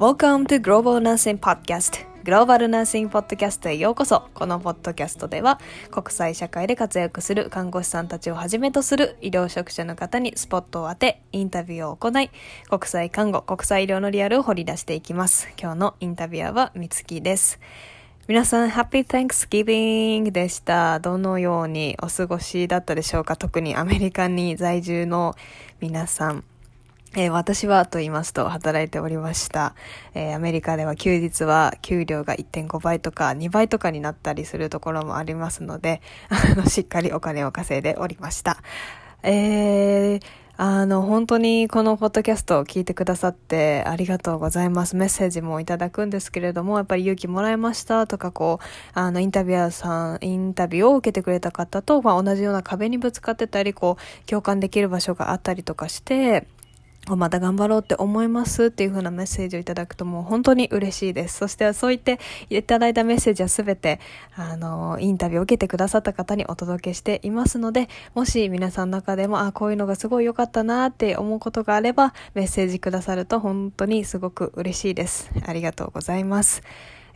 Welcome to Global Nursing Podcast. グローバルナーシングポッドキャストへようこそ。このポッドキャストでは国際社会で活躍する看護師さんたちをはじめとする医療職者の方にスポットを当てインタビューを行い国際看護国際医療のリアルを掘り出していきます。今日のインタビュアーはみつきです。皆さん、ハッピー Thanksgiving でした。どのようにお過ごしだったでしょうか？特にアメリカに在住の皆さん。えー、私はと言いますと働いておりました、えー、アメリカでは休日は給料が1.5倍とか2倍とかになったりするところもありますので、あの、しっかりお金を稼いでおりました。えー、あの、本当にこのポッドキャストを聞いてくださってありがとうございます。メッセージもいただくんですけれども、やっぱり勇気もらいましたとか、こう、あの、インタビュアーさん、インタビューを受けてくれた方と、まあ、同じような壁にぶつかってたり、こう、共感できる場所があったりとかして、また頑張ろうって思いますっていう風なメッセージをいただくともう本当に嬉しいです。そしてそう言っていただいたメッセージはすべて、あの、インタビューを受けてくださった方にお届けしていますので、もし皆さんの中でも、あ、こういうのがすごい良かったなって思うことがあれば、メッセージくださると本当にすごく嬉しいです。ありがとうございます。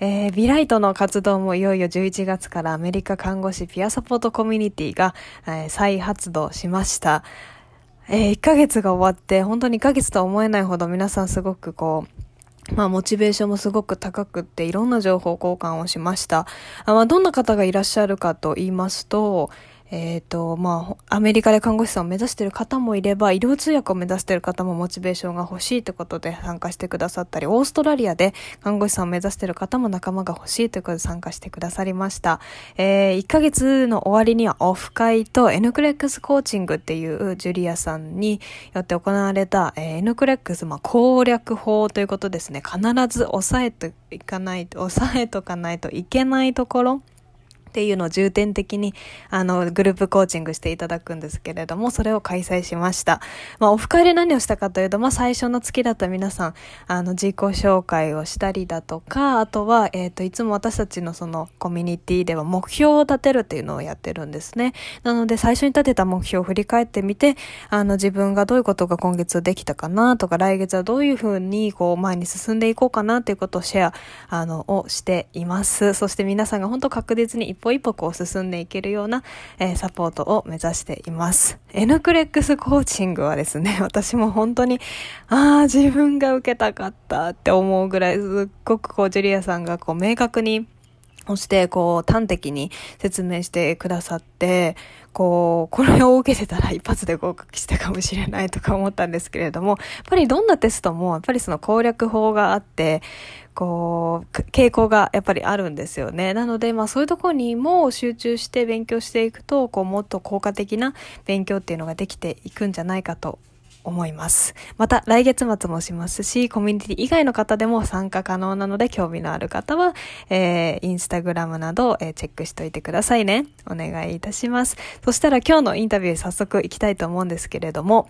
えー、ビライトの活動もいよいよ11月からアメリカ看護師ピアサポートコミュニティが、えー、再発動しました。えー、1ヶ月が終わって、本当に1ヶ月とは思えないほど皆さんすごくこう、まあ、モチベーションもすごく高くって、いろんな情報交換をしました。あまあ、どんな方がいらっしゃるかと言いますと、えっ、ー、と、まあ、アメリカで看護師さんを目指している方もいれば、医療通訳を目指している方もモチベーションが欲しいということで参加してくださったり、オーストラリアで看護師さんを目指している方も仲間が欲しいということで参加してくださりました。えー、1ヶ月の終わりにはオフ会と N クレックスコーチングっていうジュリアさんによって行われた、えー、N クレックス、まあ、攻略法ということですね。必ず押さえといかないと、押さえとかないといけないところっていうのを重点的に、あの、グループコーチングしていただくんですけれども、それを開催しました。まあ、オフ会で何をしたかというと、まあ、最初の月だった皆さん、あの、自己紹介をしたりだとか、あとは、えっ、ー、と、いつも私たちのそのコミュニティでは目標を立てるっていうのをやってるんですね。なので、最初に立てた目標を振り返ってみて、あの、自分がどういうことが今月できたかなとか、来月はどういうふうに、こう、前に進んでいこうかなということをシェア、あの、をしています。そして皆さんが本当確実に一歩一歩こう進んでいけるような、えー、サポートを目指しています。N クレックスコーチングはですね、私も本当に、ああ、自分が受けたかったって思うぐらい、すっごくこう、ジュリアさんがこう、明確に、そして、こう、端的に説明してくださって、こう、これを受けてたら一発で合格したかもしれないとか思ったんですけれども、やっぱりどんなテストも、やっぱりその攻略法があって、こう、傾向がやっぱりあるんですよね。なので、まあそういうところにも集中して勉強していくと、こう、もっと効果的な勉強っていうのができていくんじゃないかと思います。また来月末もしますし、コミュニティ以外の方でも参加可能なので興味のある方は、えー、インスタグラムなど、えー、チェックしといてくださいね。お願いいたします。そしたら今日のインタビュー早速行きたいと思うんですけれども、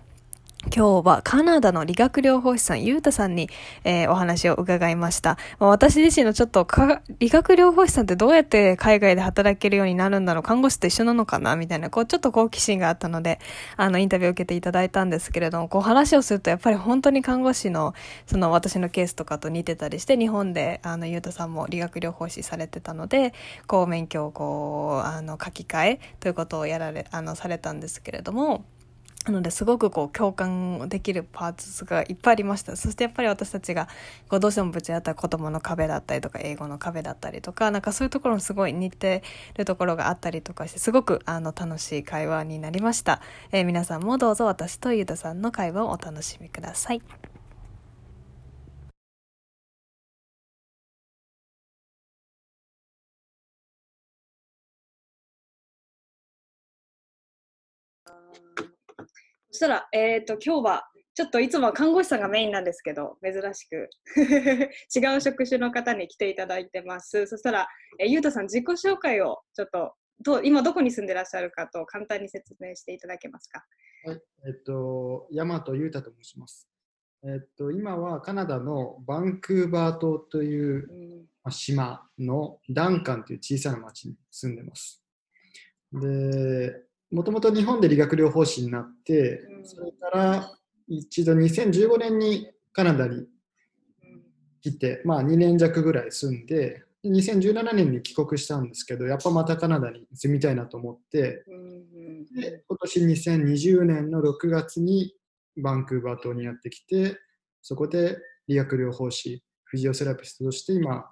今日はカナダの理学療法士さん、ゆうたさんに、えー、お話を伺いました。まあ、私自身のちょっと理学療法士さんってどうやって海外で働けるようになるんだろう看護師と一緒なのかなみたいな、こう、ちょっと好奇心があったので、あの、インタビューを受けていただいたんですけれども、こう、話をすると、やっぱり本当に看護師の、その私のケースとかと似てたりして、日本で、あの、ゆうたさんも理学療法士されてたので、こう、免許をこう、あの、書き換えということをやられ、あの、されたんですけれども、なのですごくこう共感できるパーツがいっぱいありました。そしてやっぱり私たちがこうどうしてもぶち当たる子供の壁だったりとか英語の壁だったりとかなんかそういうところもすごい似てるところがあったりとかしてすごくあの楽しい会話になりました。えー、皆さんもどうぞ私とゆうたさんの会話をお楽しみください。そしたら、えっ、ー、と、今日は、ちょっといつもは看護師さんがメインなんですけど、珍しく 違う職種の方に来ていただいてます。そしたら、えー、ゆうたさん、自己紹介をちょっとど今どこに住んでらっしゃるかと簡単に説明していただけますか？はい、えっと、大和裕太と申します。えっと、今はカナダのバンクーバー島という、うん、島のダンカンという小さな町に住んでます。で、もともと日本で理学療法士になって、それから一度2015年にカナダに来て、まあ2年弱ぐらい住んで、で2017年に帰国したんですけど、やっぱまたカナダに住みたいなと思って、で今年2020年の6月にバンクーバー島にやってきて、そこで理学療法士、フィジオセラピストとして今、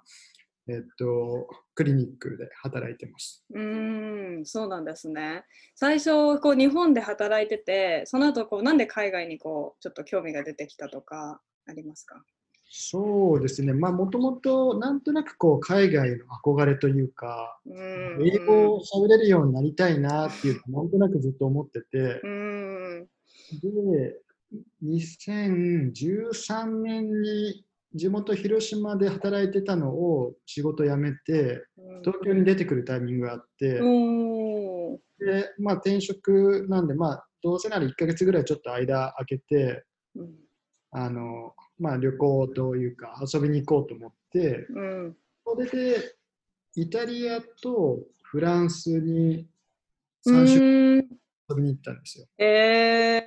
えっと、クリニックで働いてます。うーん、そうなんですね。最初こう日本で働いてて、その後こうなんで海外にこうちょっと興味が出てきたとかありますか？そうですね、まあもともとなんとなくこう海外の憧れというか、うーん、英語を喋れるようになりたいなっていうなんとなくずっと思ってて、うーん、で、2013年に地元広島で働いてたのを仕事辞めて、東京に出てくるタイミングがあって、おーで、まあ転職なんで、まあどうせなら1ヶ月ぐらいちょっと間空けて、うん。あの、まあ旅行というか遊びに行こうと思って、うん、それでイタリアとフランスにう3週間遊びに行ったんですよ。えー、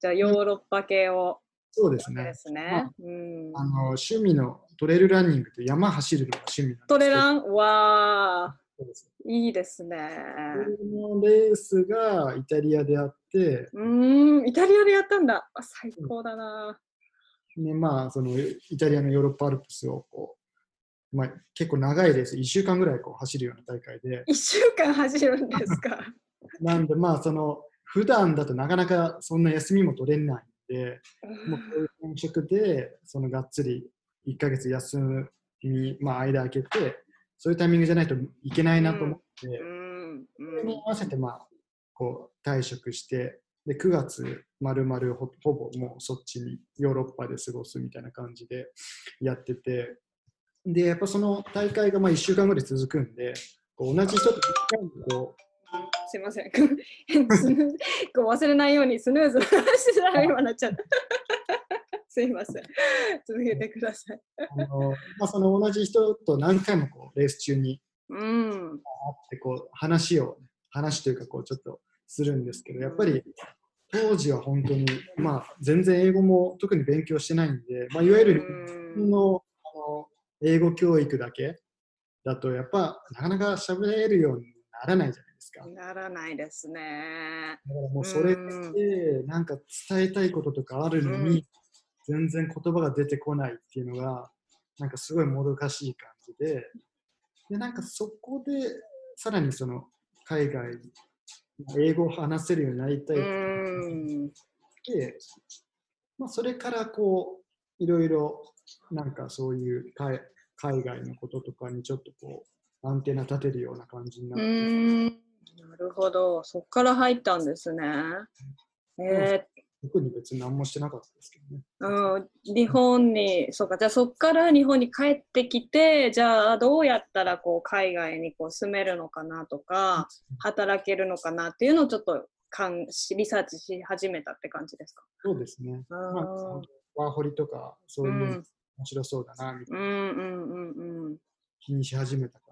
じゃあヨーロッパ系をそうですね。ですね。うんあの趣味のトレイルランニングと山走るのが趣味なんですトレラン？わいいですね。このレースがイタリアであって、うーん、イタリアでやったんだ。あ最高だな。ねまあ、そのイタリアのヨーロッパアルプスをこう、まあ、結構長いレース、1週間ぐらいこう走るような大会で、一週間走るんですか？なんで、まあ、その普段だとなかなかそんな休みも取れないんで、もうこういう転職で、そのがっつり1ヶ月休み、まあ、間空けて、そういうタイミングじゃないといけないなと思って、うん、それに合わせて、まあ、こう退職して、で9月、まるまるほほぼもうそっちにヨーロッパで過ごすみたいな感じでやってて、で、やっぱその大会がまあ1週間ぐらい続くんで、こう同じ人とこすいません。こう忘れないようにスヌーズしてたら今なっちゃった。すいません。続けてください。うあの、まあ、その同じ人と何回もこうレース中にうん。会ってこう話を、話というかこうちょっとするんですけど、やっぱり当時は本当に、まあ、全然英語も特に勉強してないんで、まあ、いわゆるうんのあの英語教育だけだと、やっぱなかなか喋れるようにならないじゃないですか。だかならないですね。らもうそれで、なんか伝えたいこととかあるのうんに、全然言葉が出てこないっていうのが、なんかすごいもどかしい感じで、で、なんかそこで、さらにその海外、英語を話せるようになりたい。で、まあ、それからこういろいろなんかそういう海海外のこととかにちょっとこうアンテナ立てるような感じになうって、ん。なるほど。そこから入ったんですね。え特に別に何もしてなかったですけどね。ーうん、日本に、そうか、じゃあそこから日本に帰ってきて、じゃあどうやったらこう海外にこう住めるのかなとか、働けるのかなっていうのをちょっとかんリサーチし始めたって感じですか？そうですね。あまあ、ワーホリとかそういうの面白そうだなみたいなうんうんうんうん。気にし始めた感じですね。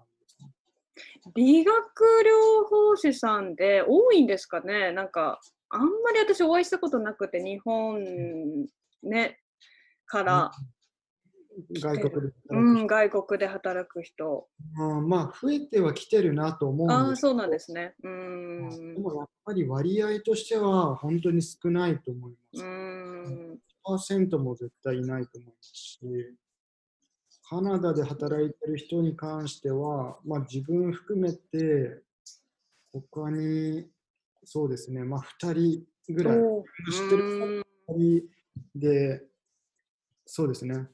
理学療法士さんで多いんですかね？なんかあんまり私お会いしたことなくて日本ねから、外国でう働くん、外国で働く人。人はまあ増えてはきてるなと思うんああ、ですそうなんですね。うんで。もやっぱり割合としては本当に少ないと思います。うん。パーセントも絶対いないと思いますし、カナダで働いてる人に関しては、まあ、自分含めて、他に、そうですね、まあ、2人ぐらい、知ってるうん2人で、そうですね、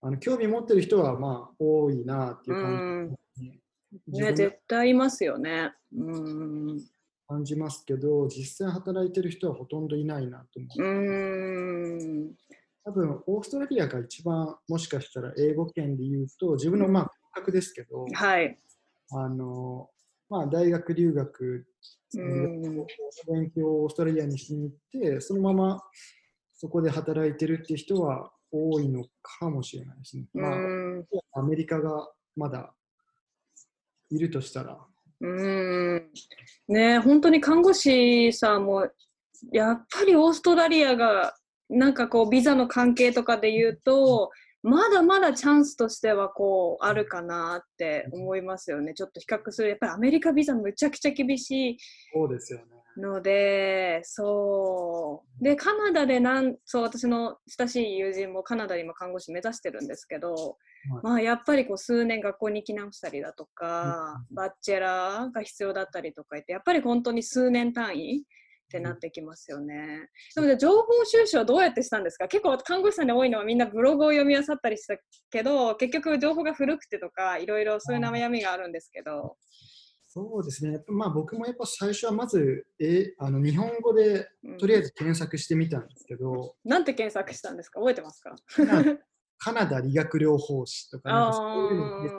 あの興味持ってる人はまあ多いなっていう感じね、分で絶対いますよね。うん。感じますけど、実際働いてる人はほとんどいないなと思う。うん。多分オーストラリアが一番もしかしたら英語圏で言うと自分のまあ感覚ですけど、はい。あのまあ、大学留学、うん勉強をオーストラリアにしに行ってそのままそこで働いてるっていう人は多いのかもしれないですね。まあ、うん。アメリカがまだいるとしたら、うん。ね本当に看護師さんも、やっぱりオーストラリアが、なんかこう、ビザの関係とかで言うと、まだまだチャンスとしてはこうあるかなって思いますよね。ちょっと比較する。やっぱりアメリカビザむちゃくちゃ厳しいそうですよね。ので、そう。で、カナダでなん、そう、私の親しい友人もカナダにも看護師目指してるんですけど、まあやっぱりこう数年学校に行き直したりだとか、バッチェラーが必要だったりとか言って、やっぱり本当に数年単位ってなってきますよね。で情報収集はどうやってしたんですか？結構看護師さんで多いのはみんなブログを読み漁ったりしたけど、結局情報が古くてとか、いろいろそういう悩みがあるんですけど。そうですね。まあ僕もやっぱ最初はまず、えあの日本語でとりあえず検索してみたんですけど、うん、なんて検索したんですか？覚えてますか？カナダ理学療法士とかなんかそういうので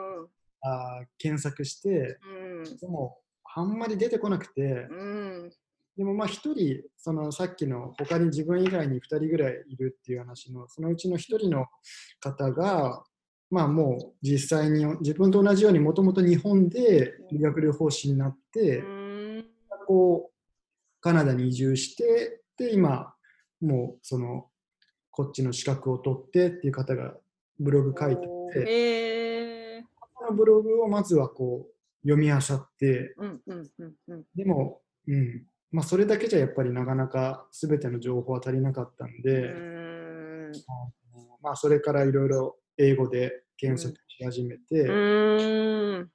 あ検索して、うん、でもあんまり出てこなくて、うん、でもまあ一人、そのさっきの他に自分以外に2人ぐらいいるっていう話の、そのうちの1人の方が、まあもう実際に自分と同じようにもともと日本で理学療法士になって、うん、こうカナダに移住して、で今もうそのこっちの資格を取ってっていう方がブログ書いてて、えー、そのブログをまずはこう読み漁って、うんうんうんうん。でも、うんまあ、それだけじゃやっぱりなかなか全ての情報は足りなかったんで、うん。まあ、それからいろいろ英語で検索し始めて、うん。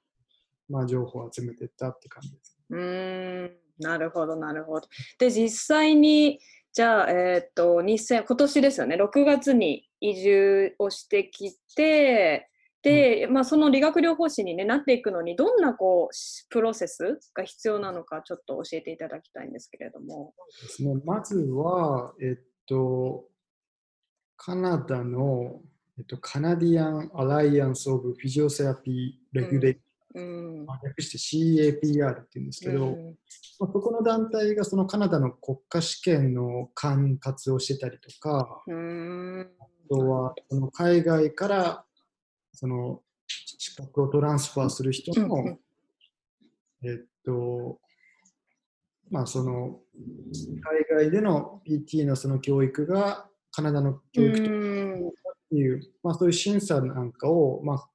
まあ、情報を集めていったって感じです。うーん。なるほど、なるほど。で、実際に、じゃあ、えーっと、2000今年ですよね、6月に移住をしてきて、で、まあ、その理学療法士に、ね、なっていくのに、どんなこうしプロセスが必要なのか、ちょっと教えていただきたいんですけれども。ですね、まずは、えっと、カナダの、えっと、カナディアン・アライアンス・オブ・フィジオセラピー・レギュレーうん。まあ略して CAPR って言うんですけど、うん。まあ、そこの団体がそのカナダの国家試験の管轄をしてたりとか、うーん。あとはその海外からその資格をトランスファーする人の、えっと、まあその海外での PT のその教育がカナダの教育とうん。っていう、まあそういう審査なんかを、まあ、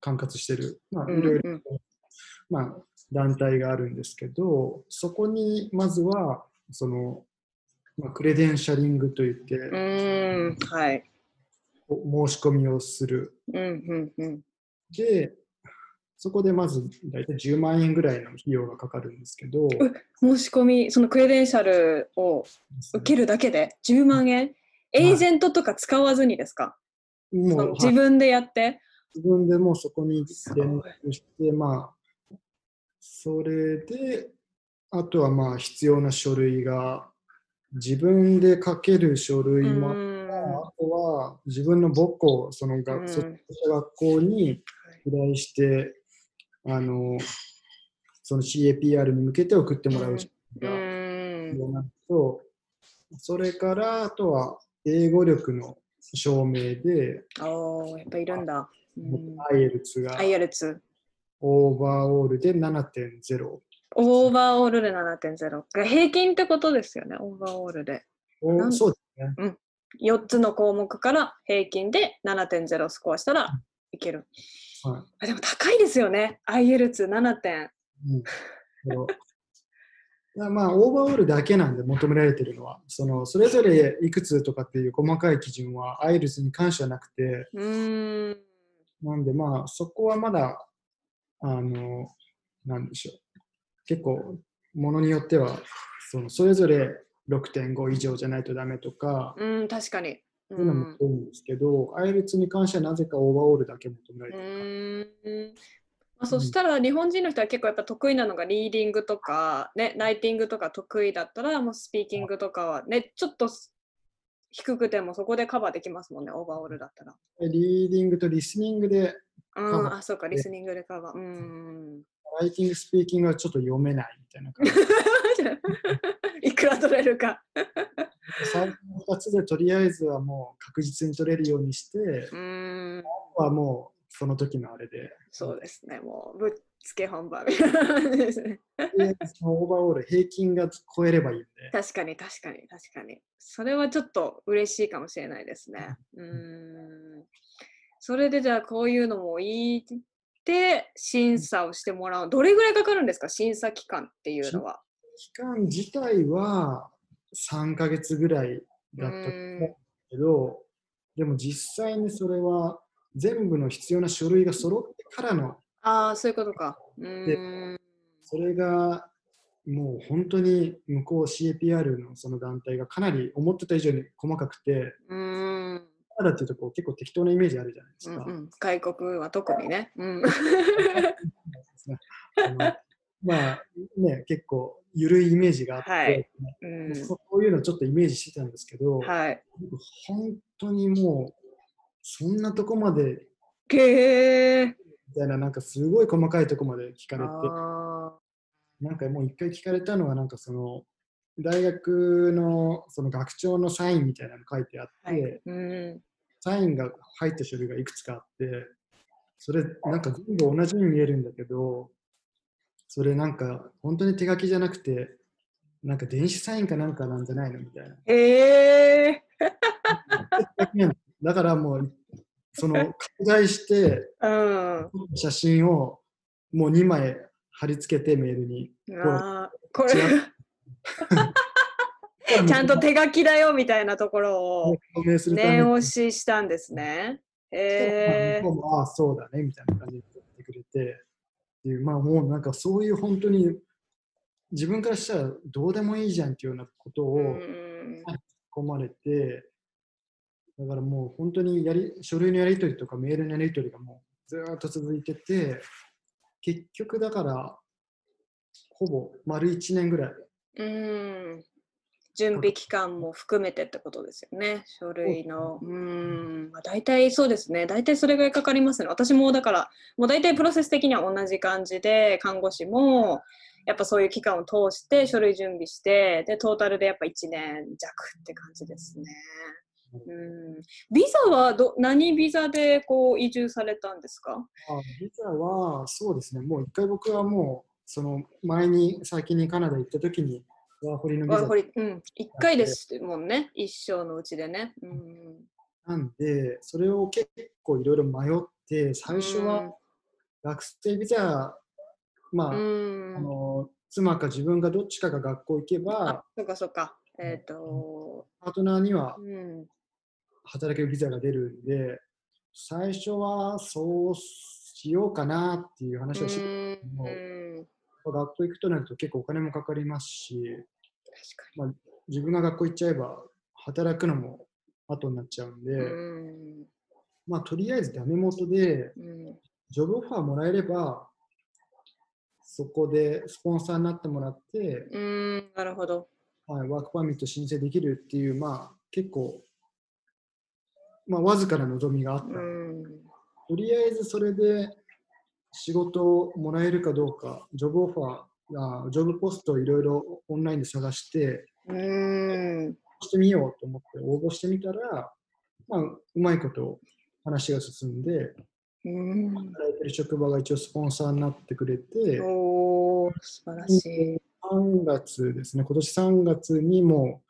管轄してる、まあうんいろいろ、うんまあ団体があるんですけど、そこにまずは、その、まあ、クレデンシャリングといって、はい。お申し込みをする。うんうんうん。で、そこでまず大体10万円ぐらいの費用がかかるんですけど、申し込み、そのクレデンシャルを受けるだけで10万円？エージェントとか使わずにですか、もそう自分でやって、自分でもうそこに連絡して、まあ、それで、あとはまあ必要な書類が、自分で書ける書類もあっあとは自分の母校、その学,、うん学校に依頼して、あの、その CAPR に向けて送ってもらうがん必要なのと、それからあとは英語力の証明で、おーやっぱいるんだ。うん、IELTS が IELTS。オーバーオールで7.0。オーバーオールで7.0。が平均ってことですよね、オーバーオールで。そうですね。4つの項目から平均で7.0スコアしたらいける。はいあでも高いですよね、IELTS7 点。うんまあ、オーバーオールだけなんで求められてるのは、そのそれぞれいくつとかっていう細かい基準は IELTS に関してはなくて、うーん。なんでまあ、そこはまだ、あの、なんでしょう。結構、ものによっては、そのそれぞれ6.5以上じゃないとダメとか、うん、確かに。そういうのも多いんですけど、IELTS に関してはなぜか overall だけ求められうてる。ーんまあ、そしたら日本人の人は結構やっぱ得意なのがリーディングとか、ね、ライティングとか得意だったらもうスピーキングとかはねちょっと低くてもそこでカバーできますもんね overall だったら。リーディングとリスニングで、うん、バーあそうかリスニングでカバー。うん。ライティング、スピーキングはちょっと読めないみたいな感じ。いくら取れるか。最初の2つでとりあえずはもう確実に取れるようにして、うん。はもうその時のあれで、そうですねもうぶっつけ本番みたいな感じですね。オーバーオール平均が超えればいいんで、確かに確かに確かに。それはちょっと嬉しいかもしれないですね。うーん。それでじゃあこういうのもいいって審査をしてもらう。どれぐらいかかるんですか？審査期間っていうのは。期間自体は3ヶ月ぐらいだったけど、でも実際にそれは全部の必要な書類が揃ってからの、ああ、そういうことか。うん。それがもう本当に向こう CAPR のその団体がかなり思ってた以上に細かくて、うん。カナダっていうとこう結構適当なイメージあるじゃないですか。うんうん、外国は特にね。うん。まあね、結構緩いイメージがあって、はいうん、そういうのをちょっとイメージしてたんですけど、はい。本当にもうそんなとこまで。みたいななんかすごい細かいとこまで聞かれてあなんかもう一回聞かれたのはなんかその大学のその学長のサインみたいなの書いてあって、ーはい。うん。サインが入った書類がいくつかあってそれなんか全部同じに見えるんだけどそれなんか本当に手書きじゃなくてなんか電子サインかなんかなんじゃないのみたいなえ だからもうその拡大してー。うん。写真をもう2枚貼り付けてメールにあーこれ違 ちゃんと手書きだよみたいなところを念押ししたんですね。え向こうもああそうだねみたいな感じで言ってくれてっていうまあもうなんかそういう本当に自分からしたらどうでもいいじゃんっていうようなことー。をうん込まれてだからもう本当にやり書類のやり取りとかメールのやり取りがもうずーっと続いてて結局だからほぼ丸1年ぐらいうん。準備期間も含めてってことですよね、書類の。うん。まあ、大体そうですね。大体それぐらいかかりますね。私もだから、もう大体プロセス的には同じ感じで、看護師も、やっぱそういう期間を通して書類準備して、で、トータルでやっぱ1年弱って感じですね。うん。ビザはど、何ビザでこう移住されたんですか？あビザはそうですねもう一回僕はもうその前に先にカナダ行った時にワーホリのビザワーホリ、うん。1回ですもんね。一生のうちでね。うん。なんで、それを結構いろいろ迷って、最初は学生ビザ、まあ、うん。あの妻か自分がどっちかが学校行けばあ、、そうかそうか。えっ、と、パートナーにはうん。働けるビザが出るんで、最初はそうしようかなっていう話をしてた学校行くとなると結構お金もかかりますし、確か自分が学校行っちゃえば働くのも後になっちゃうんで、に。うん。まあとりあえずダメ元で、うん。ジョブオファーもらえれば、そこでスポンサーになってもらって、うん。なるほど。はい、ワークパーミット申請できるっていう、まあ結構、まあわずかな望みがあった。うん。とりあえずそれで仕事をもらえるかどうか、ジョブオファー、あジョブポストをいろいろオンラインで探して、うん。してみようと思って応募してみたら、まあ、うまいこと話が進んで、うん。働いてる職場が一応スポンサーになってくれて、おー、素晴らしい。3月ですね、今年3月にも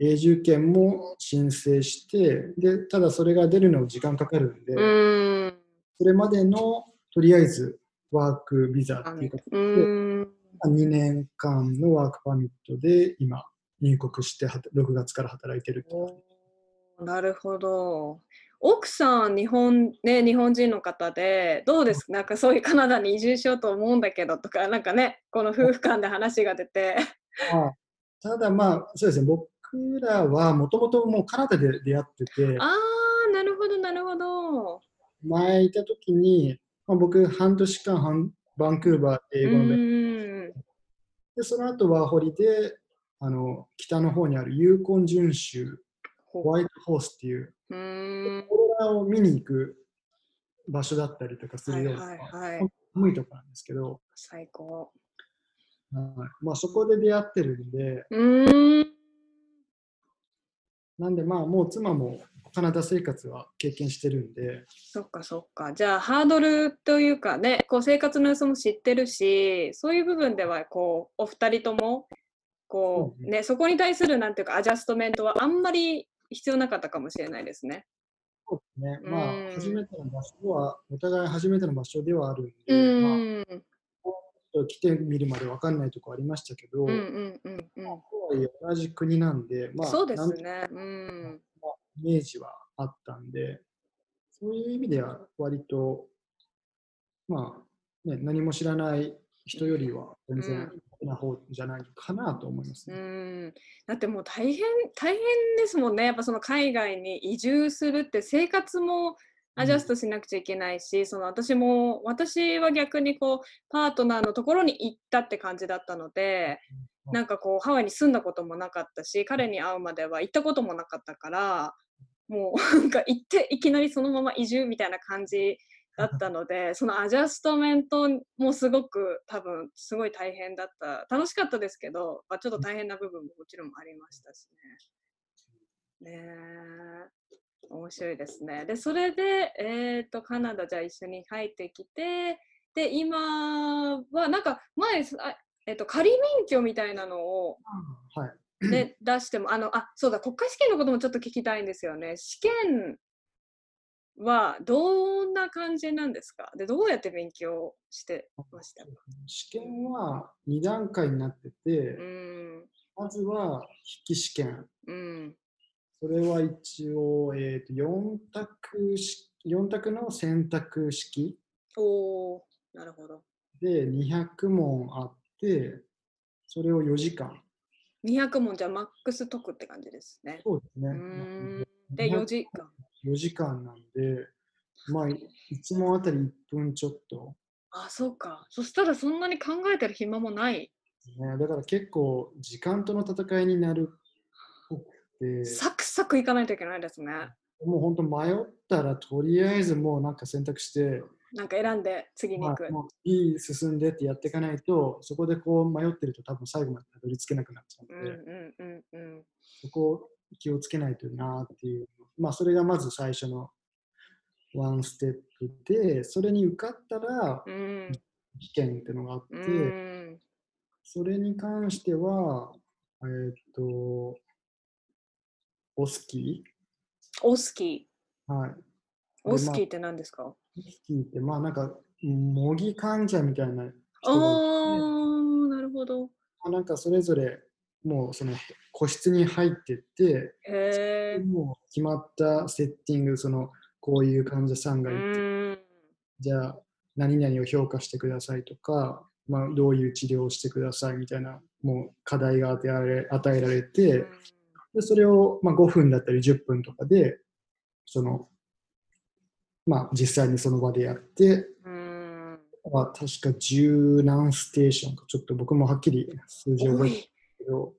永住権も申請して、でただそれが出るのに時間かかるんで、うん。それまでのとりあえずワークビザっていうか、うん。2年間のワークパーミットで今、入国しては6月から働いてるってなるほど。奥さん、日本、ね、日本人の方で、どうです？かなんかそういうカナダに移住しようと思うんだけどとか、なんかね、この夫婦間で話が出て。あただまあ、そうですね、僕らはもともともうカナダで出会ってて、あー、なるほど、なるほど。前いた時に、まあ、僕半年間バンクーバーで英語の勉強うん。で、その後ワーホリで、あの、北の方にあるユーコン準州、ホワイトホースっていう、うーん。オーロラを見に行く場所だったりとかすはいるような。寒いところなんですけど、最高。はいまあ、そこで出会ってるんで、ん。なんでまあもう妻もカナダ生活は経験してるんで、そっかそっか。じゃあハードルというかね、こう生活の様子も知ってるし、そういう部分ではこうお二人ともこうんうね、そこに対するなんていうかアジャストメントはあんまり必要なかったかもしれないですね。そうですね。まあうん、初めての場所は、お互い初めての場所ではあるんで、うまあ、ん。ちょっと来てみるまで分かんないところありましたけど、うんうんうんうん。とはいえ同じ国なんで、まあ、そうですね。うん。イメージはあったんで、そういう意味では割と、まあ、ね、何も知らない人よりは全然な方じゃないかなと思いますうね。ん、だってもう大変大変ですもんね。やっぱその海外に移住するって生活もアジャストしなくちゃいけないし、その私も私は逆にこうパートナーのところに行ったって感じだったので、うんなんかこうハワイに住んだこともなかったし、彼に会うまでは行ったこともなかったから、もうなんか行っていきなりそのまま移住みたいな感じだったので、そのアジャストメントもすごく多分すごい大変だった。楽しかったですけど、まあ、ちょっと大変な部分ももちろんありましたしね。ねえ。面白いですね。で、それで、えっ、と、カナダじゃあ一緒に帰ってきて、で、今はなんか前、あえっ、と、仮免許みたいなのをはい。ね、出しても、あの、あ、そうだ、国家試験のこともちょっと聞きたいんですよね。試験はどんな感じなんですか？で、どうやって勉強してました？か試験は2段階になってて、うん、まずは筆記試験。うん、それは一応、えー、と4択し4択の選択式おー、なるほど。で200問あって、それを4時間。200問じゃマックス解くって感じですね。そうですね。で、4時間。4時間なんで、まあ、1問あたり1分ちょっと。あ、そうか。そしたらそんなに考えてる暇もない。ね、だから結構時間との戦いになるサクサクいかないといけないですね。もう本当迷ったらとりあえずもうなんか選択して、なんか選んで次に行くまあ、。いい進んでってやっていかないと、そこでこう迷ってると多分最後までたどり着けなくなっちゃううんので、うんうんうん。そこを気をつけないとなっていう、まあそれがまず最初のワンステップで、それに受かったらうん試験っていうのがあって、うんそれに関しては、えーっと、オスキオスキー。はい。ー。オスキーって何ですか？オスキーって、まあなんか、模擬患者みたいなあ人がいて、ー、なるほど。まあなんかそれぞれ、もうその個室に入ってって、へー。もう決まったセッティング、そのこういう患者さんうがいて、んじゃあ何々を評価してくださいとか、まあ、どういう治療をしてくださいみたいな、もう課題が与えられ与えられて、でそれをまあ5分だったり10分とかで、その、まあ実際にその場でやって、うん。まあ、確か十何ステーションか、ちょっと僕もはっきり数字を多覚えてないい。けど、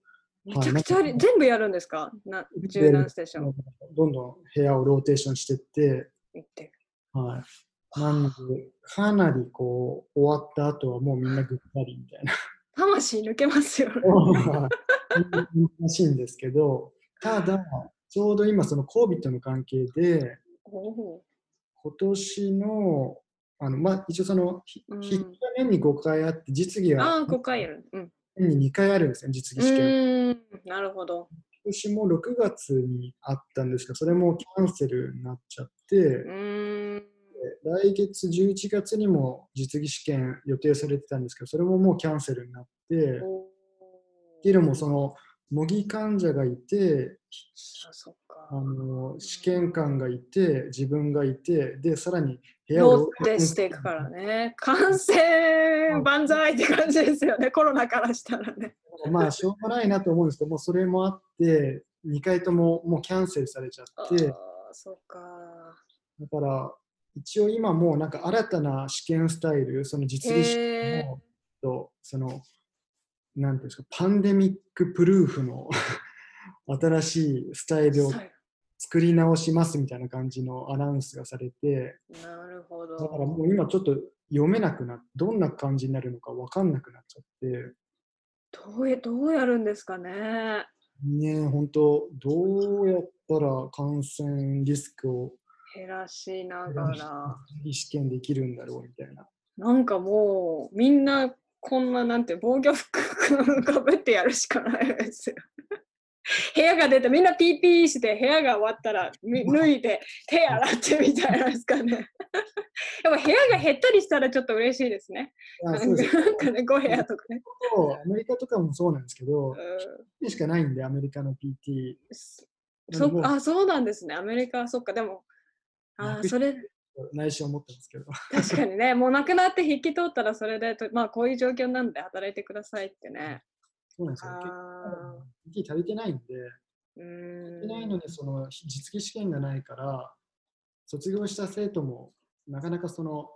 めちゃくちゃあり、はい全部やるんですか？な柔軟ステーションどんどん部屋をローテーションしていって、行って。はい。なんで、かなりこう、終わった後はもうみんなぐったりみたいな。魂抜けますよね。難しいんですけど、ただ、ちょうど今、その COVID の関係で、今年の、あのまあ、一応その、筆記が年に5回あって、実技ああ、が5回。うん。年に2回あるんですね、実う技試験。なるほど。今年も6月にあったんですが、それもキャンセルになっちゃって。来月11月にも実技試験予定されてたんですけど、それももうキャンセルになって、っていうのもその模擬患者がいてあ。の試験官がいて自分がいてでさらに部屋をロしていくからね。感染万歳って感じですよね、コロナからしたらね。まあしょうがないなと思うんですけどもうそれもあって2回とももうキャンセルされちゃってああ、そっか。だから一応今もうなんか新たな試験スタイルその実技試へ験のとそのなんていうんですかパンデミックプルーフの 新しいスタイルをさ作り直しますみたいな感じのアナウンスがされてなるほど。だからもう今ちょっと読めなくなってどんな感じになるのか分かんなくなっちゃってどうやどうやるんですかね。ねえ本当どうやったら感染リスクを減らしながら。試験できるんだろうみたいななんかもう、みんなこんななんて防御服かぶってやるしかないですよ。部屋が出てみんな PP して部屋が終わったらみ脱いで手洗ってみたいなんですかね。やっぱ部屋が減ったりしたらちょっと嬉しいですね。あそうですなんかね、5部屋とかね。アメリカとかもそうなんですけど、うんしかないんで、アメリカの PT。そあそうなんですね。アメリカはそっか。でも、あそれ内心思ったんですけど。確かにね、もう亡くなって引き取ったらそれでと、まあこういう状況なんで働いてくださいってね。そうなんですよ。結あ構足りてないんで、足りてないのんで、その実技試験がないから、卒業した生徒もなかなかその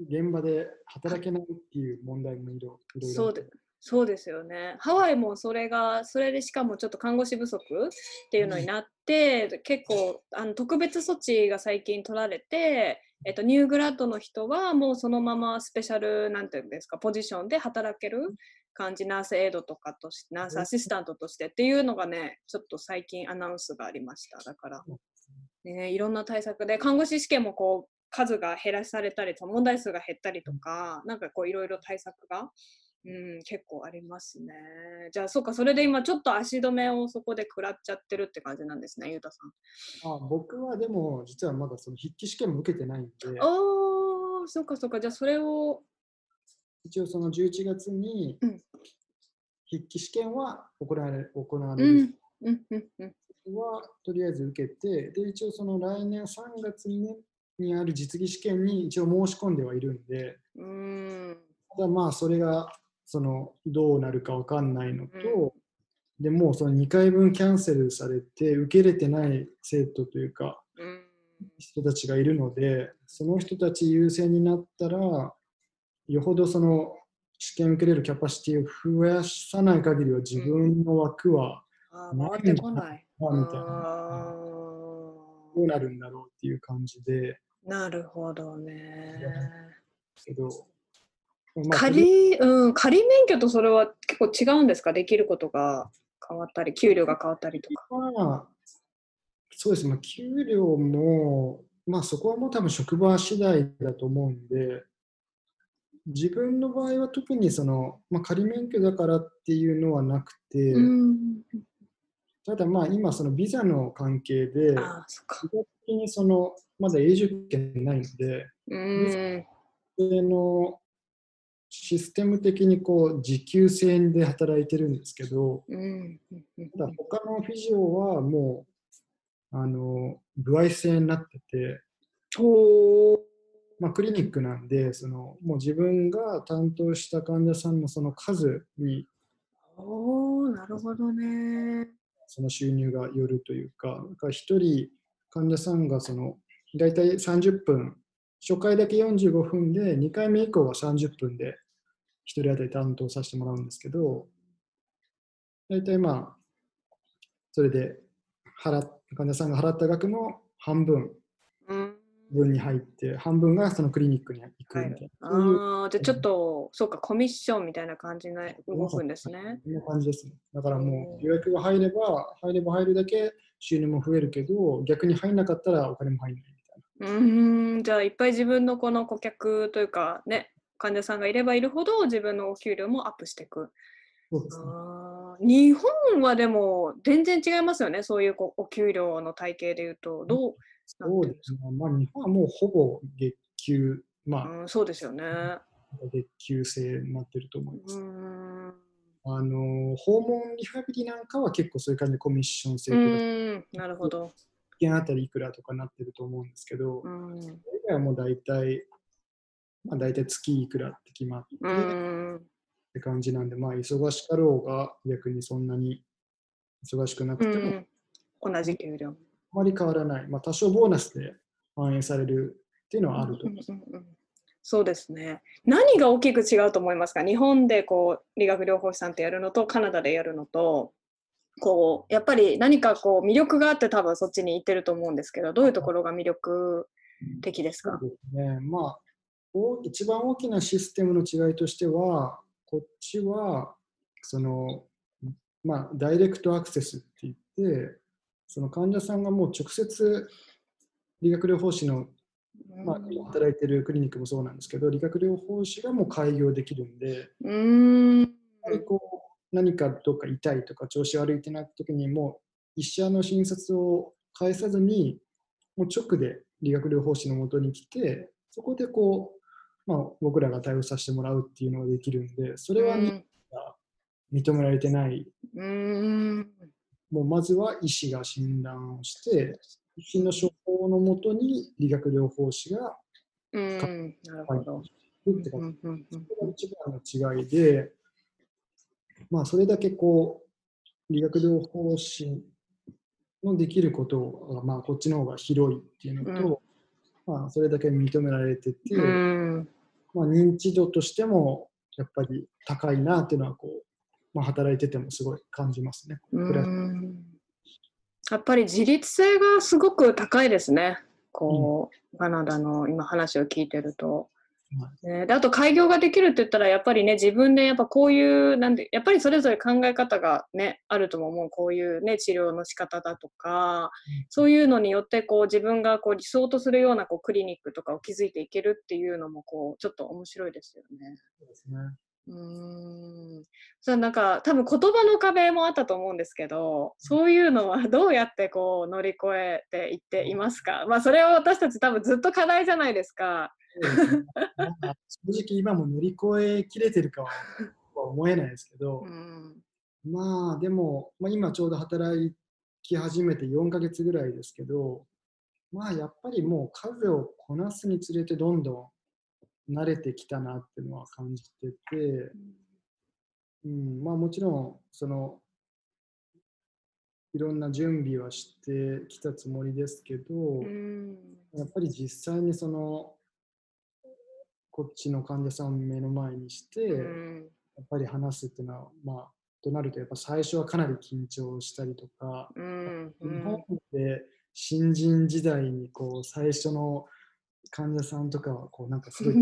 現場で働けないっていう問題もいろいろいろそうでそうですよね。ハワイもそれが、それでしかもちょっと看護師不足っていうのになって、結構あの特別措置が最近取られて、えっと、ニューグラッドの人はもうそのままスペシャルなんていうんですかポジションで働ける感じナースエイドとかとしてナースアシスタントとしてっていうのがねちょっと最近アナウンスがありました。だから、ね、いろんな対策で看護師試験もこう数が減らされたりと問題数が減ったりとかなんかこういろいろ対策が、うん、結構ありますね。じゃあそうかそれで今ちょっと足止めをそこで食らっちゃってるって感じなんですねゆうたさん。あ僕はでも、実はまだその筆記試験も受けてないんで、おーそうかそうか。じゃあそれを一応その11月にうん。筆記試験は行われ行われる。うんうんうんうん。はとりあえず受けて、で一応その来年3月に,、にある実技試験に一応申し込んではいるんで、うーん。ただまあそれがそのどうなるかわかんないのと、うんでもうその2回分キャンセルされて受け入れてない生徒というかうん人たちがいるのでその人たち優先になったらよほどその試験受けれるキャパシティを増やさない限りは自分の枠は回ってこない。なみたいなあどうなるんだろうっていう感じでーなるほどね。けど、まあ仮、うん、仮免許とそれは結構違うんですか？できることが変わったり、給料が変わったりとか。まあ、そうですね、まあ、給料も、まあ、そこはもう多分職場次第だと思うんで、自分の場合は特にその、まあ、仮免許だからっていうのはなくて、うん。ただまあ今、そのビザの関係で。基本的にそのまだ永住権ないので、うん。そのシステム的にこう時給制で働いてるんですけど、うん。ただ他のフィジオはもうあの歩合制になってて、まあ、クリニックなんでそのもう自分が担当した患者さんのその数におーなるほどね。その収入がよるというか、だから1人患者さんがその大体30分、初回だけ45分で、2回目以降は30分で1人当たり担当させてもらうんですけど、大体まあ、それで払っ患者さんが払った額の半分うん。分に入って、半分がそのクリニックに行くみたいな、そういうああ、じゃあちょっと、そうか、コミッションみたいな感じで動くんですね。そんな感じですね。だからもううん予約が入れば、入れば入るだけ収入も増えるけど、逆に入んなかったらお金も入んない。うーん、じゃあいっぱい自分のこの顧客というかね、患者さんがいればいるほど自分のお給料もアップしていく。そうですね。日本はでも全然違いますよね、そういうこうお給料の体系でいうと。どうそうですね。まあ、日本はもうほぼ月給、まあ、うん、そうですよね。月給制になってると思います。あの訪問リハビリなんかは結構そういう感じでコミッション制なるほど。1件あたりいくらとかなってると思うんですけど、そうん。れ以外はもう大体、まあ、大体月いくらって決まって、うっん。て感じなんで、まあ、忙しかろうが逆にそんなに忙しくなくうても、ん、同じ給料。あまり変わらない、まあ、多少ボーナスで反映されるっていうのはあると思います。うんうんうんそうですね。何が大きく違うと思いますか？日本でこう理学療法士さんってやるのとカナダでやるのとこうやっぱり何かこう魅力があって多分そっちに行ってると思うんですけどどういうところが魅力的ですか？ね。まあ、お一番大きなシステムの違いとしては、こっちは、その、まあ、ダイレクトアクセスって言って、その患者さんがもう直接、理学療法士の、まあ、今働いてるクリニックもそうなんですけど、理学療法士がもう開業できるんで、うーんこ何かどっか痛いとか調子悪いってなった時にもう医者の診察を返さずにもう直で理学療法士のもとに来てそこでこう、まあ、僕らが対応させてもらうっていうのができるんでそれはうん認められてない、うん。もうまずは医師が診断をして医師の処方のもとに理学療法士がうん。なるほど。打ってかうんうんうんそれが一番の違いで、まあ、それだけこう理学療法士のできることが、まあ、こっちの方が広いっていうのと、まあ、それだけ認められてて、うんまあ、認知度としてもやっぱり高いなっていうのはこう、まあ、働いててもすごい感じますね。うんやっぱり自立性がすごく高いですね。こう、カナダの今話を聞いてると。はね、であと開業ができるって言ったらやっぱりね自分でやっぱこういうなんでやっぱりそれぞれ考え方がねあるとも思う。こういうね治療の仕方だとかそういうのによってこう自分がこう理想とするようなこうクリニックとかを築いていけるっていうのもこうちょっと面白いですよね。そうですね。うーん。そうなんか多分言葉の壁もあったと思うんですけどそういうのはどうやってこう乗り越えていっていますか？まあそれを私たち多分ずっと課題じゃないですか。正直今も乗り越えきれてるかはは思えないですけど、うん。まあでも、まあ、今ちょうど働き始めて4ヶ月ぐらいですけど、まあやっぱりもう数をこなすにつれてどんどん慣れてきたなっていうのは感じてて、うん、まあもちろんそのいろんな準備はしてきたつもりですけど、うん。やっぱり実際にそのこっちの患者さんを目の前にして、うんやっぱり話すっていうのは、まあ、となると、やっぱ最初はかなり緊張したりとか、うんう日本んで新人時代にこう最初の患者さんとかはこうなんかすごい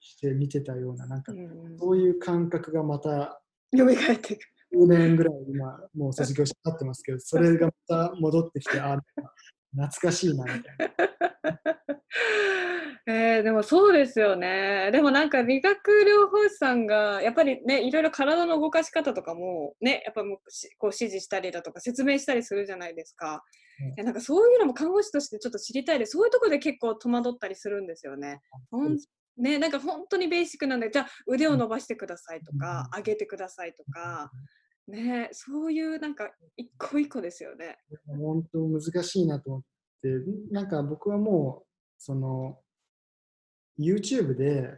して見てたような、なんかうんそういう感覚がまた蘇ってくる。10年ぐらい今、もう卒業して経ってますけど、それがまた戻ってきて、あ懐かしいなみたいな。えーでもそうですよね。でもなんか理学療法士さんがやっぱりねいろいろ体の動かし方とかもねやっぱもうしこう指示したりだとか説明したりするじゃないですか。うんえなんかそういうのも看護師としてちょっと知りたいでそういうところで結構戸惑ったりするんですよね。ほんねなんか本当にベーシックなんでじゃあ腕を伸ばしてくださいとか、うん上げてくださいとか、ねそういうなんか一個一個ですよね。本当難しいなと思って、なんか僕はもう、その、YouTube で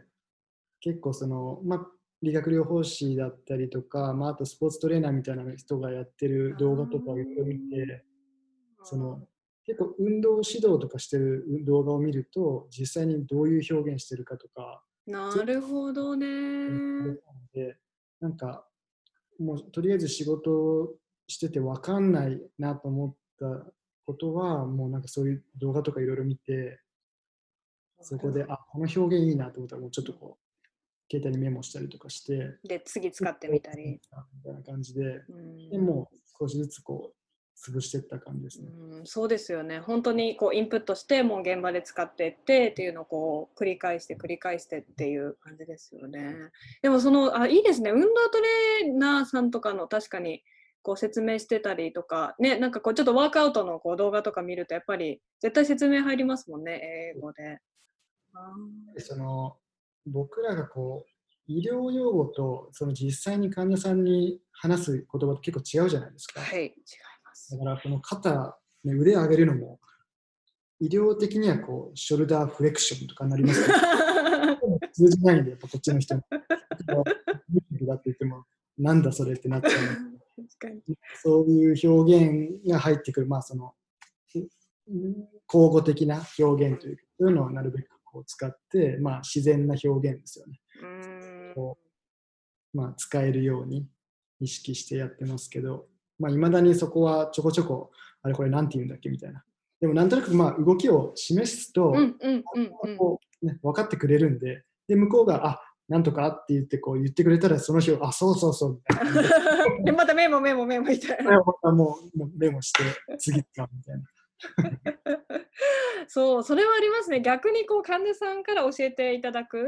結構その、まあ、理学療法士だったりとか、まあ、あとスポーツトレーナーみたいな人がやってる動画とかをいろいろ見て、その結構運動指導とかしてる動画を見ると、実際にどういう表現してるかとか、なるほどね。でなんかもうとりあえず仕事してて分かんないなと思ったことはもうなんかそういう動画とかいろいろ見てそこであこの表現いいなと思ったらもうちょっとこう携帯にメモしたりとかしてで次使ってみたり。みたいな感じでうんでもう少しずつこう潰していった感じですね。うん、そうですよね。本当にこうインプットしてもう現場で使っていってっていうのをこう繰り返して繰り返してっていう感じですよね。でもそのあいいですね。運動トレーナーさんとかの確かにこう説明してたりとかねなんかこうちょっとワークアウトのこう動画とか見るとやっぱり絶対説明入りますもんね英語で。その僕らがこう医療用語とその実際に患者さんに話す言葉って結構違うじゃないですか。ーはい違いますだ。からこの肩、ね、腕上げるのも医療的にはこうショルダーフレクションとかになりますけど通じないんでやっぱこっちの人も。だって言ってもなんだそれってなっちゃう。確かに。そういう表現が入ってくる、まあそのうん口語的な表現というのをなるべくこう使って、まあ、自然な表現ですよね。うまあ、使えるように意識してやってますけど、まあ、未だにそこはちょこちょこ、あれこれなんて言うんだっけみたいな。でもなんとなくまあ動きを示すと、分かってくれるんで、で、向こうが、あなんとかって言ってこう言ってくれたら、その日を、あ、そうそうそうみたいな。でまたメモメモメモみたいな。もうもうメモして、次使うみたいな。そう、それはありますね。逆にこう患者さんから教えていただく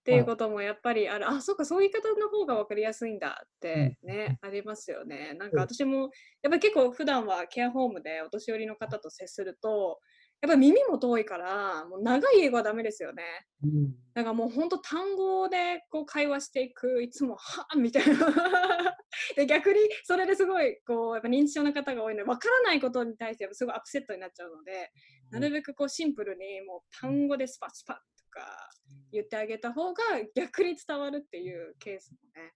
っていうこともやっぱりある、あ、そっか、そういう言い方の方が分かりやすいんだってね、ありますよね。なんか私も、やっぱり結構普段はケアホームでお年寄りの方と接すると、やっぱ耳も遠いから、もう長い英語はダメですよね。うんだからもう本当単語でこう会話していく、いつも、はぁみたいな。で逆にそれですごいこうやっぱ認知症の方が多いので、わからないことに対してすごいアップセットになっちゃうので、なるべくこうシンプルにもう単語でスパッスパッとか言ってあげた方が逆に伝わるっていうケースもね、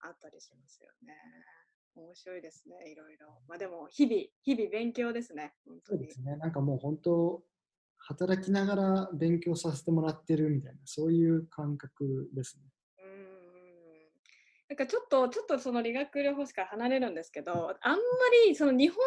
あったりしますよね。面白いですね、いろいろ。まあでも日々、日々勉強ですね、本当にそうで。すね。なんかもう本当、働きながら勉強させてもらってるみたいな、そういう感覚ですね。なんかちょっと、ちょっとその理学療法士から離れるんですけど、あんまりその日本人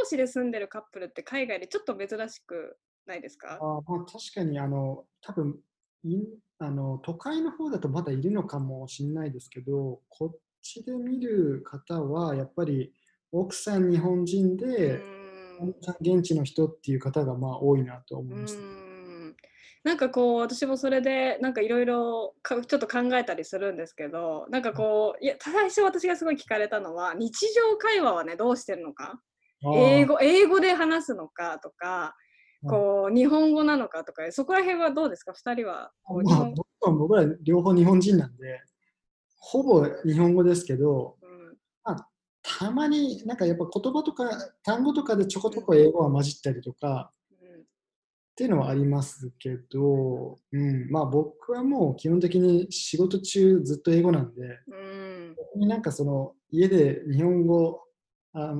同士で住んでるカップルって海外でちょっと珍しくないですか？あまあ、確かにあの多分いあの都会の方だとまだいるのかもしれないですけどこっちで見る方はやっぱり奥さん日本人うで、ん現地の人っていう方がまあ多いなと思ういます。ん。なんかこう私もそれでなんかいろいろちょっと考えたりするんですけどなんかこういや最初私がすごい聞かれたのは日常会話はねどうしてるのか？英語英語で話すのか？とかうんこう日本語なのか？とかそこら辺はどうですか？2人はまあ、本僕は僕ら両方日本人なんでほぼ日本語ですけどうん。たまになんかやっぱ言葉とか単語とかでちょこちょこ英語は混じったりとか、うん。っていうのはありますけど、うん、まあ僕はもう基本的に仕事中ずっと英語なんで、うん。なんかその家で日本語あ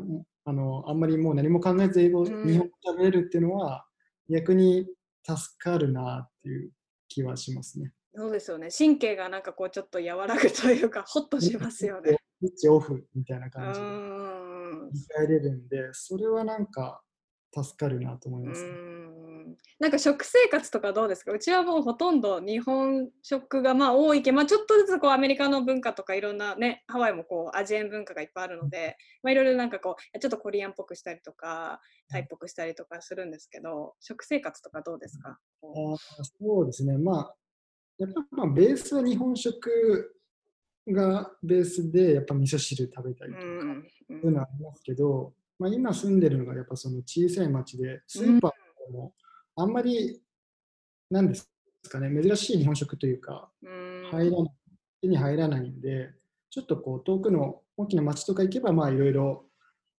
あのあんまりもう何も考えず英語、ん。日本語喋れるっていうのは逆に助かるなっていう気はしますね。そうですよね。神経がなんかこうちょっと和らぐというか ホッとしますよね。スイッチオフみたいなう感じでれるんで、それはなんか助かるなと思いうますね。ん。なんか食生活とかどうですか？うちはもうほとんど日本食がまあ多いけど、まあ、ちょっとずつこうアメリカの文化とかいろんなねハワイもこうアジアン文化がいっぱいあるので、まあ、いろいろなんかこうちょっとコリアンっぽくしたりとかタイっぽくしたりとかするんですけど食生活とかどうですか？こあーそうですね、まあ、やっぱまあベースは日本食がベースで、やっぱ味噌汁食べたりとか、いうのはありますけど、まあ、今住んでるのがやっぱその小さい町で、スーパーもあんまり、なんですかね、珍しい日本食というか、うん。入らない、手に入らないんで、ちょっとこう遠くの大きな町とか行けば、まあいろいろ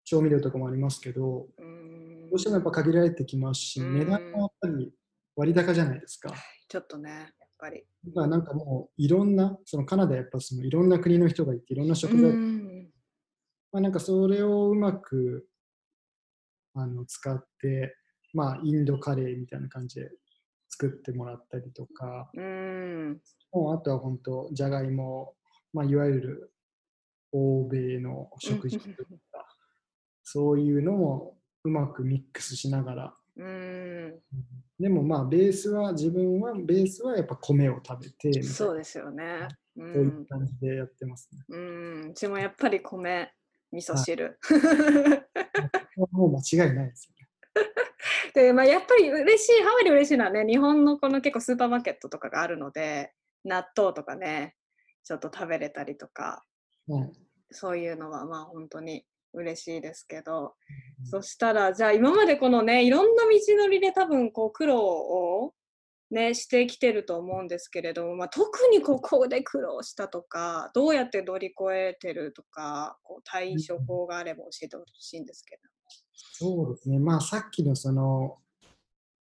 調味料とかもありますけど、うん。どうしてもやっぱ限られてきますし、うん。値段もやっぱり割高じゃないですか。ちょっとねぱり。だからなんかもういろんな、そのカナダやっぱそのいろんな国の人がいて、いろんな食材、うん。まあ、なんかそれをうまくあの使って、まあインドカレーみたいな感じで作ってもらったりとか、うん。もうあとは本当、じゃがいも、まあいわゆる欧米の食事とか、そういうのもうまくミックスしながら、うんでもまあベースは、自分はベースはやっぱ米を食べてそうですよね。うそういうん感じでやってますね。うん、うちもやっぱり米、味噌汁。もう間違いないですよね。で、まあ、やっぱり嬉しい、ハワイで嬉しいのはね、日本のこの結構スーパーマーケットとかがあるので、納豆とかね、ちょっと食べれたりとか、はいそういうのはまあ本当に嬉しいですけど、そしたら、じゃあ今までこのね、いろんな道のりで多分こう苦労をね、してきてると思うんですけれども、まあ、特にここで苦労したとか、どうやって乗り越えてるとか、こう対処法があれば教えてほしいんですけど。そうですね、まあさっきのその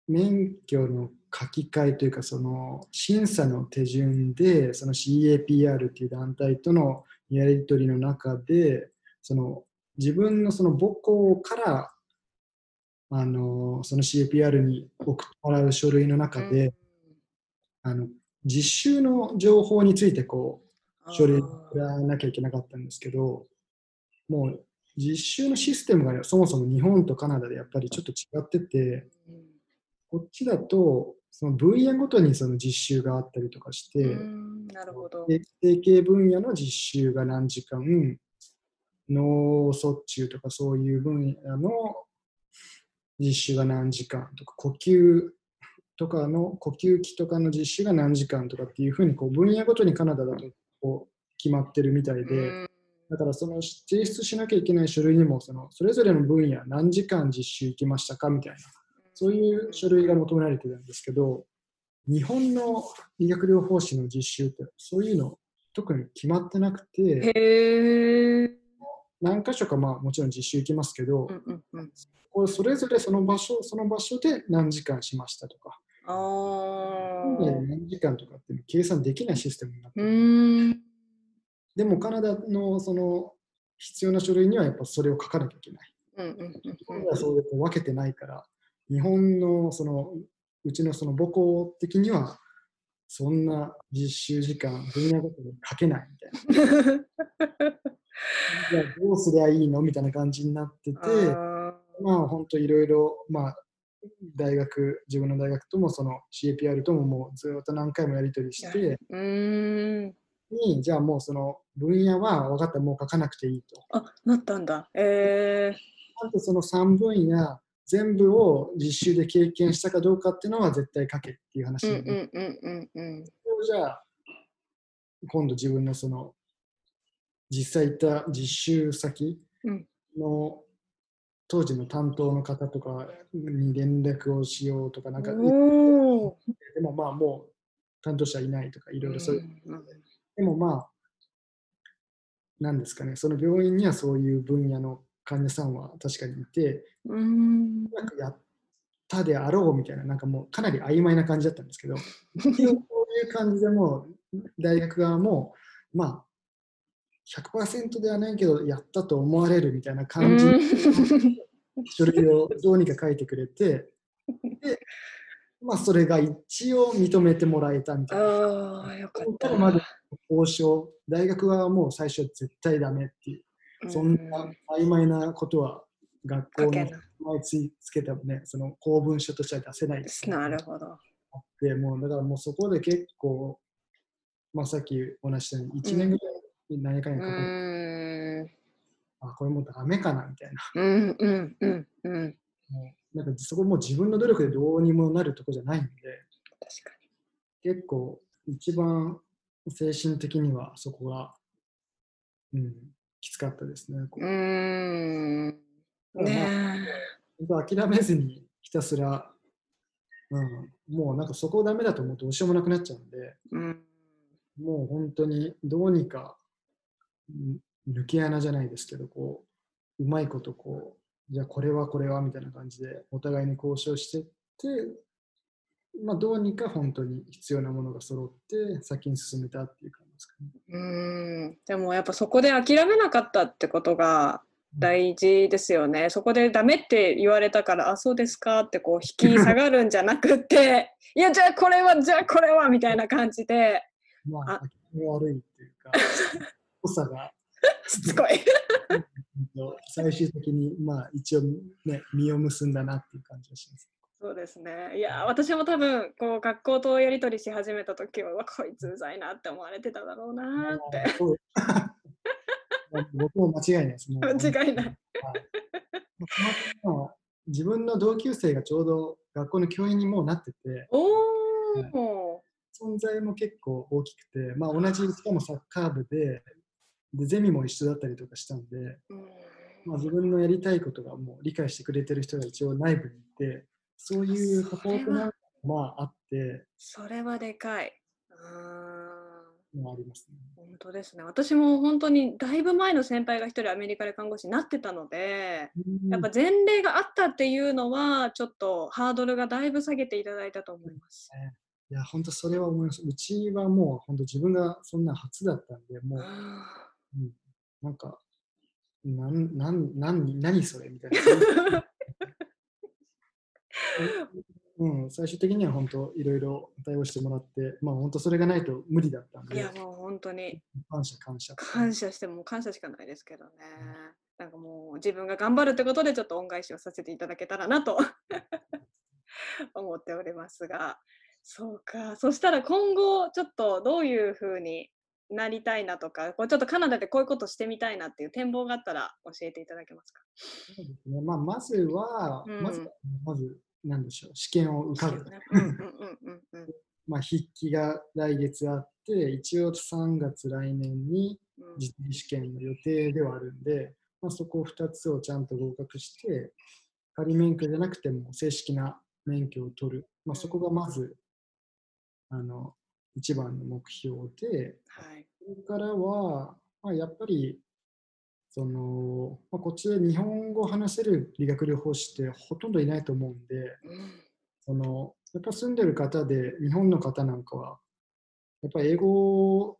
免許の書き換えというか、その審査の手順で、その CAPR っていう団体とのやり取りの中で、その自分のその母校からあのその CAPR に送ってもらう書類の中で、あの実習の情報についてこう書類を送らなきゃいけなかったんですけど、もう実習のシステムがそもそも日本とカナダでやっぱりちょっと違ってて、うん。こっちだとその分野ごとにその実習があったりとかして、うん。なるほど。で定型分野の実習が何時間、脳卒中とかそういう分野の実習が何時間とか、呼吸とかの呼吸器とかの実習が何時間とかっていうふうにこう分野ごとにカナダだとこう決まってるみたいで、うんだからその提出しなきゃいけない書類にもそのそれぞれの分野何時間実習行きましたかみたいなそういう書類が求められてるんですけど日本の理学療法士の実習ってそういうの特に決まってなくて。何箇所かまあもちろん実習行きますけど、うんうんうん。これそれぞれその場所その場所で何時間しましたとか、あであ。何時間とかって計算できないシステムになって。でもカナダのその必要な書類にはやっぱそれを書かなきゃいけない。うんうんうん日本ではそうやって分けてないから、日本のそのうちのその母校的にはそんな実習時間分野ごとに書けないみたいな。うん。じゃあどうすりゃいいの？みたいな感じになってて、あまあ本当いろいろ、まあ大学、自分の大学ともその CAPR とももうずっと何回もやり取りして、ーうーん。に、じゃあもうその分野は分かった、もう書かなくていいと。あ、なったんだ。えあとその3分野全部を実習で経験したかどうかっていうのは絶対書けっていう話ー。うんになって、うんうんうんうん。それをじゃあ今度自分のその実際行った実習先うん。の当時の担当の方とかに連絡をしようとかなんか。でもまあもう担当者いないとかいろいろそういう、でもまあなんですかね。その病院にはそういう分野の患者さんは確かにいて。うーん。なんかやったであろうみたいななんかもうかなり曖昧な感じだったんですけど。一応こういう感じでもう大学側もまあ100%ではないけどやったと思われるみたいな感じの書類をどうにか書いてくれてでまあそれが一応認めてもらえたみたいな。ああ、よかった。まで交渉、大学はもう最初絶対ダメっていう、そんな曖昧なことは学校の書けない前つつけたね、その公文書としては出せないです、なるほど。でもうだからもうそこで結構、まあ、さっきお話ししたように1年ぐらい何やかんうやかか。あこれもうダメかなみたいな。うんうんうんうん。もうなんかそこもう自分の努力でどうにもなるとこじゃないんで、確か結構一番精神的にはそこが、うん、きつかったですね。こうん。ね諦めずにひたすら、うん、もうなんかそこをダメだと思うとどうしようもなくなっちゃうんで、え。うん。もう本当にどうにかん抜け穴じゃないですけど、こう、うまいことこう、じゃあこれはこれはみたいな感じでお互いに交渉してって、まあどうにか本当に必要なものが揃って先に進めたっていう感じですかね。うーん。でもやっぱそこで諦めなかったってことが大事ですよね。そこでダメって言われたから、あ、そうですかってこう引き下がるんじゃなくて、いや、じゃあこれは、じゃあこれはみたいな感じで、あまあ、諦め悪いっていうか、濃さがしつこい。最終的にまあ一応ね、実を結んだなっていう感じがします。そうですね。いや、私も多分、こう、学校とやり取りし始めた時は、こいつうざいなって思われてただろうなって。僕も 間違いないです。間違いない。自分の同級生がちょうど学校の教員にもうなってて、おお。存在も結構大きくて、まあ、同じ、しかもサッカー部で、でゼミも一緒だったりとかしたんで、うんまあ、自分のやりたいことがもう理解してくれてる人が一応内部にいて、そういうサポートがまああって、それはでかい。もありますね。本当ですね。私も本当にだいぶ前の先輩が一人アメリカで看護師になってたので、やっぱ前例があったっていうのは、ちょっとハードルがだいぶ下げていただいたと思います。いや、本当それは思います。うちはもう本当自分がそんな初だったんで、もう、あうん、なんか、なん、なん、なん、何それみたいな。うん、最終的には本当いろいろ対応してもらって、まあ本当それがないと無理だったんでーいや、、もう本当に感謝感謝。感謝しても感謝しかないですけどね。なんかもう自分が頑張るってことでちょっと恩返しをさせていただけたらなと 思っておりますが、そうか。そしたら今後ちょっとどういうふうになりたいなとか、こうちょっとカナダでこういうことしてみたいなっていう展望があったら教えていただけますか？そうですね。まあまずは、うんまず、まずなんでしょう、試験を受かる。まあ、筆記が来月あって、一応3月来年にうん実技試験の予定ではあるんで、まあ、そこ2つをちゃんと合格して、仮免許じゃなくても正式な免許を取る。まあ、そこがまず、あの、一番の目標で、はい。それからは、まあ、やっぱり、その、まあ、こっちで日本語を話せる理学療法士ってほとんどいないと思うんで、うん。そのやっぱ住んでる方で日本の方なんかはやっぱ英語を、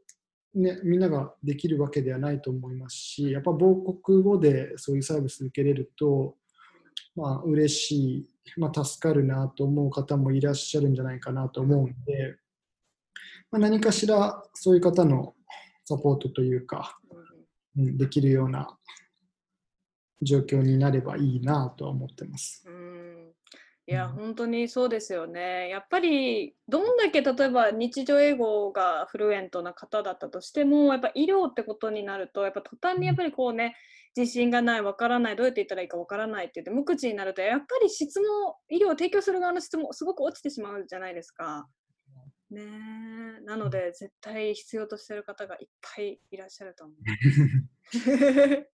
ね、みんなができるわけではないと思いますしやっぱ母国語でそういうサービス受けれるとまあ嬉しい、まあ、助かるなと思う方もいらっしゃるんじゃないかなと思うんで、まあ、何かしらそういう方のサポートというか、うんうん、できるような状況になればいいなとは思ってます。うんいや、うん本当にそうですよね。やっぱり、どんだけ例えば日常英語がフルエントな方だったとしても、やっぱ医療ってことになると、やっぱ途端にやっぱりこうね、自信がない、わからない、どうやって言ったらいいかわからないって言って、無口になると、やっぱり質も、医療を提供する側の質もすごく落ちてしまうじゃないですか。ねえなので、絶対必要としてる方がいっぱいいらっしゃると思う。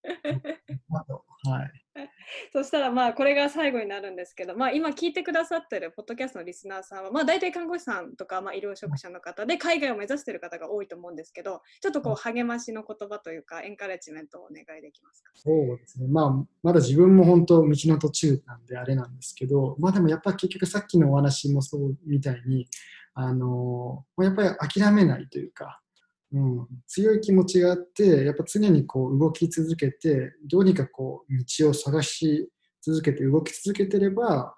はい そしたらまあこれが最後になるんですけど、まあ、今聞いてくださってるポッドキャストのリスナーさんは、まあ、大体看護師さんとか、まあ、医療職者の方で海外を目指している方が多いと思うんですけどちょっとこう励ましの言葉というかエンカレッジメントをお願いできますか？そうですね。まあ、まだ自分も本当、道の途中なんであれなんですけど、まあでもやっぱ結局さっきのお話もそうみたいに、あのーやっぱり諦めないというか、うん、強い気持ちがあって、やっぱ常にこう動き続けて、どうにかこう道を探し続けて動き続けてれば、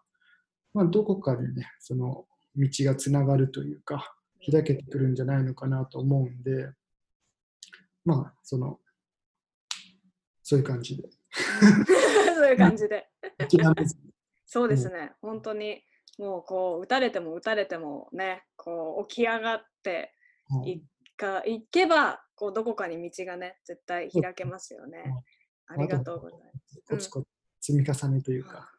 まあどこかにね、その道がつながるというか、開けてくるんじゃないのかなと思うんで、まあ、その、そういう感じで。そういう感じで。諦めずにそうですね、本当にもうこう打たれても打たれてもねこう起き上がってはいいかいけばこうどこかに道がね絶対開けますよね。ありがとうございます。コツコツ積み重ねというか、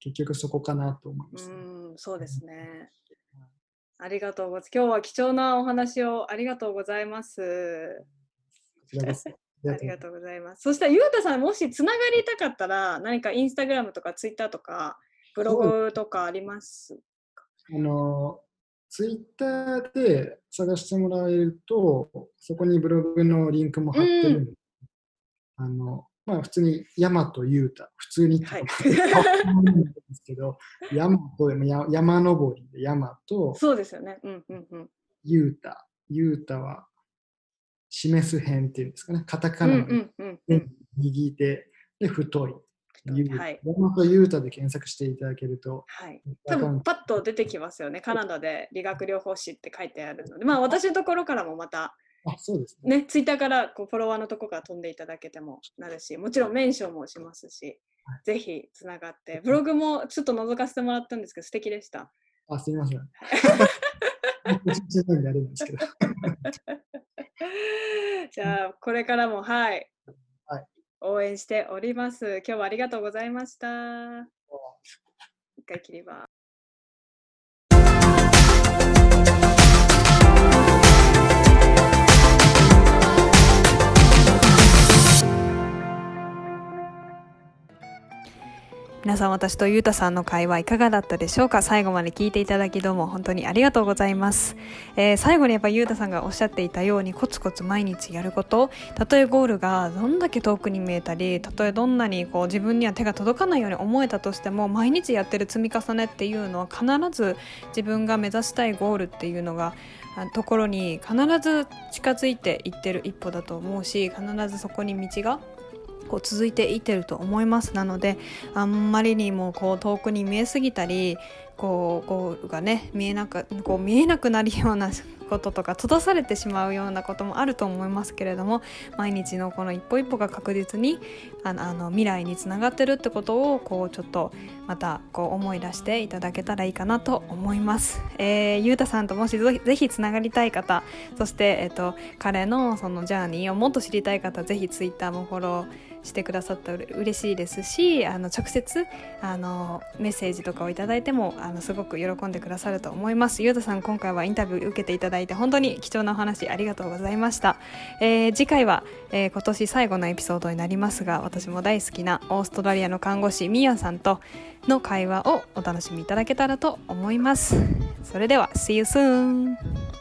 結局そこかなと思います、ね。うん、そうですね。ありがとうございます。今日は貴重なお話をありがとうございます。こちらです。ありがとうございます。そしたら、ゆうたさん、もしつながりたかったら、何かインスタグラムとかツイッターとか、ブログとかありますあの、ツイッターで探してもらえると、そこにブログのリンクも貼ってるんで、あの、まあ普通に山と雄太、普通にはいですけど、山とや山登りで山とそうですよね。うんうんうん。雄太、雄太は示す辺っていうんですかね、カタカナのうんうんうんうん。右手で太い。はい。山と雄太で検索していただけると、はい。多分パッと出てきますよね。カナダで理学療法士って書いてあるので、まあ私のところからもまた、あ、そうですね。ね、ツイッターからこうフォロワーのとこから飛んでいただけてもなるし、もちろんメンションもしますしは、ぜひつながって、ブログもちょっと覗かせてもらったんですけど、素敵でした。あ、すみません。じゃあ、これからも、はい、はい応援しております。今日はありがとうございました。一回切ります。皆さん私とゆうたさんの会話いかがだったでしょうか？最後まで聞いていただきどうも本当にありがとうございます、えー最後にやっぱゆうたさんがおっしゃっていたようにコツコツ毎日やること。たとえゴールがどんだけ遠くに見えたりたとえどんなにこう自分には手が届かないように思えたとしても毎日やってる積み重ねっていうのは必ず自分が目指したいゴールっていうのがところに必ず近づいていってる一歩だと思うし必ずそこに道がこう続いていってると思いますなのであんまりにもこう遠くに見えすぎたりこうゴールがね見えなくこう見えなくなるようなこととか閉ざされてしまうようなこともあると思いますけれども毎日のこの一歩一歩が確実にあのあの未来につながってるってことをこうちょっとまたこう思い出していただけたらいいかなと思います。えー、ゆうたさんともしぜひぜひつながりたい方そして、えっと彼のそのジャーニーをもっと知りたい方ぜひツイッターもフォローしてくださったら嬉しいですしあの直接あのメッセージとかをいただいてもあのすごく喜んでくださると思います。ゆうたさん今回はインタビュー受けていただいて本当に貴重なお話ありがとうございました、えー、次回は、えー、今年最後のエピソードになりますが私も大好きなオーストラリアの看護師ミヤさんとの会話をお楽しみいただけたらと思います。それでは See you soon!